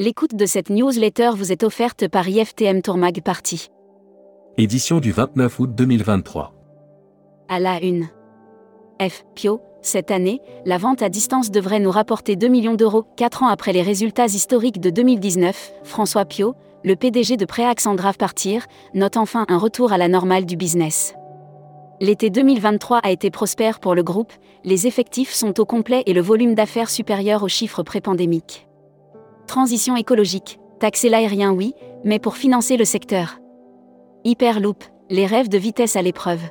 L'écoute de cette newsletter vous est offerte par IFTM Tourmag Party. Édition du 29 août 2023. À la une. F. Pio, cette année, la vente à distance devrait nous rapporter 2 millions d'euros. 4 ans après les résultats historiques de 2019, François Pio, le PDG de Préax en grave partir, note enfin un retour à la normale du business. L'été 2023 a été prospère pour le groupe, les effectifs sont au complet et le volume d'affaires supérieur aux chiffres pré-pandémiques. Transition écologique, taxer l'aérien oui, mais pour financer le secteur. Hyperloop, les rêves de vitesse à l'épreuve.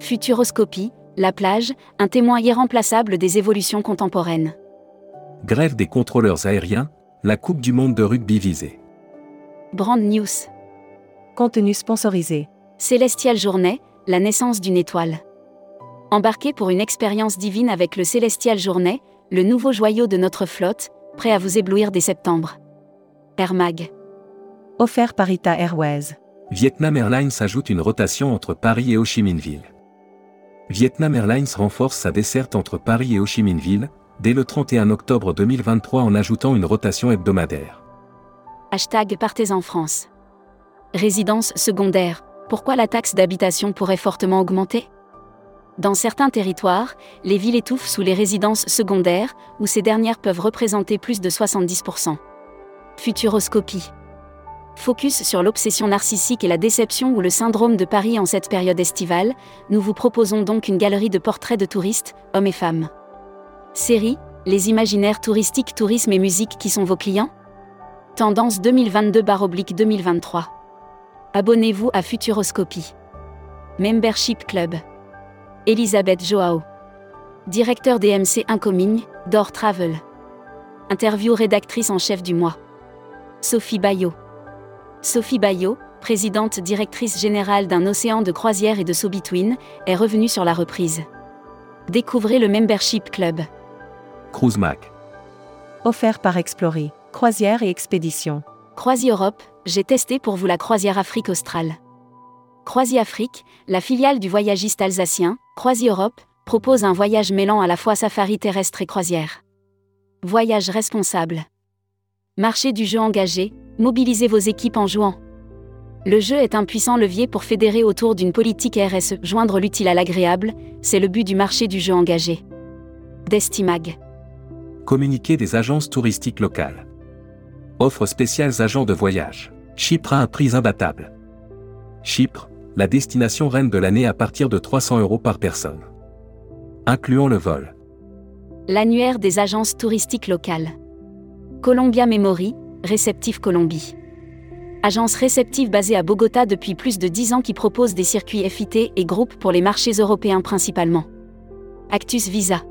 Futuroscopie, la plage, un témoin irremplaçable des évolutions contemporaines. Grève des contrôleurs aériens, la Coupe du monde de rugby visée. Brand News. Contenu sponsorisé. Célestial Journée, la naissance d'une étoile. Embarquez pour une expérience divine avec le Célestial Journée, le nouveau joyau de notre flotte, prêt à vous éblouir dès septembre. Air Mag. Offert par Ita Airways. Vietnam Airlines ajoute une rotation entre Paris et Ho Chi Minh Ville. Vietnam Airlines renforce sa desserte entre Paris et Ho Chi Minh Ville, dès le 31 octobre 2023 en ajoutant une rotation hebdomadaire. Hashtag Partez en France. Résidence secondaire. Pourquoi la taxe d'habitation pourrait fortement augmenter? Dans certains territoires, les villes étouffent sous les résidences secondaires, où ces dernières peuvent représenter plus de 70%. Futuroscopie. Focus sur l'obsession narcissique et la déception ou le syndrome de Paris en cette période estivale, nous vous proposons donc une galerie de portraits de touristes, hommes et femmes. Série, les imaginaires touristiques, tourisme et musique qui sont vos clients? Tendance 2022-2023. Abonnez-vous à Futuroscopie. Membership Club. Elisabeth Joao. Directeur DMC Incoming, Door Travel. Interview rédactrice en chef du mois. Sophie Bayot. Sophie Bayot, présidente directrice générale d'un océan de croisière et de So-Between, est revenue sur la reprise. Découvrez le Membership Club. Cruise Mac. Offert par Explorer. Croisière et expédition. Croisi Europe, j'ai testé pour vous la croisière Afrique australe. Croisi Afrique, la filiale du voyagiste alsacien, Croisi Europe, propose un voyage mêlant à la fois safari terrestre et croisière. Voyage responsable. Marché du jeu engagé, mobilisez vos équipes en jouant. Le jeu est un puissant levier pour fédérer autour d'une politique RSE, joindre l'utile à l'agréable, c'est le but du marché du jeu engagé. Destimag. Communiquer des agences touristiques locales. Offre spéciales agents de voyage. Chypre a un prix imbattable. Chypre, la destination reine de l'année à partir de 300 euros par personne. Incluant le vol. L'annuaire des agences touristiques locales. Columbia Memory, Réceptif Colombie. Agence réceptive basée à Bogota depuis plus de 10 ans qui propose des circuits FIT et groupes pour les marchés européens principalement. Actus Visa.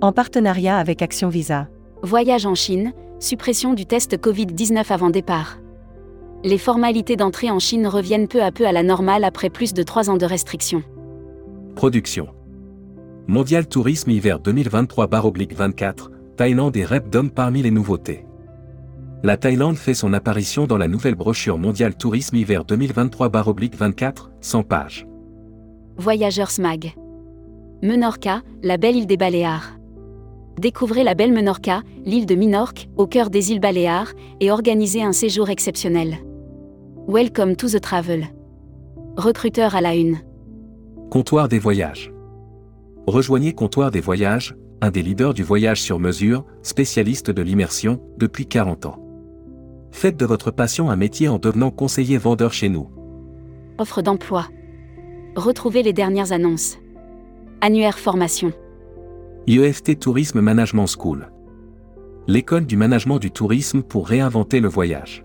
En partenariat avec Action Visa. Voyage en Chine, suppression du test Covid-19 avant départ. Les formalités d'entrée en Chine reviennent peu à peu à la normale après plus de 3 ans de restrictions. Production. Mondial Tourisme Hiver 2023-24, Thaïlande et Rep Dom parmi les nouveautés. La Thaïlande fait son apparition dans la nouvelle brochure Mondial Tourisme Hiver 2023-24, 100 pages. Voyageurs Smag. Menorca, la belle île des Baléares. Découvrez la belle Menorca, l'île de Minorque, au cœur des îles Baléares, et organisez un séjour exceptionnel. Welcome to the travel. Recruteur à la une. Comptoir des voyages. Rejoignez Comptoir des voyages, un des leaders du voyage sur mesure, spécialiste de l'immersion, depuis 40 ans. Faites de votre passion un métier en devenant conseiller vendeur chez nous. Offre d'emploi. Retrouvez les dernières annonces. Annuaire formation. IEFT Tourisme Management School. L'école du management du tourisme pour réinventer le voyage.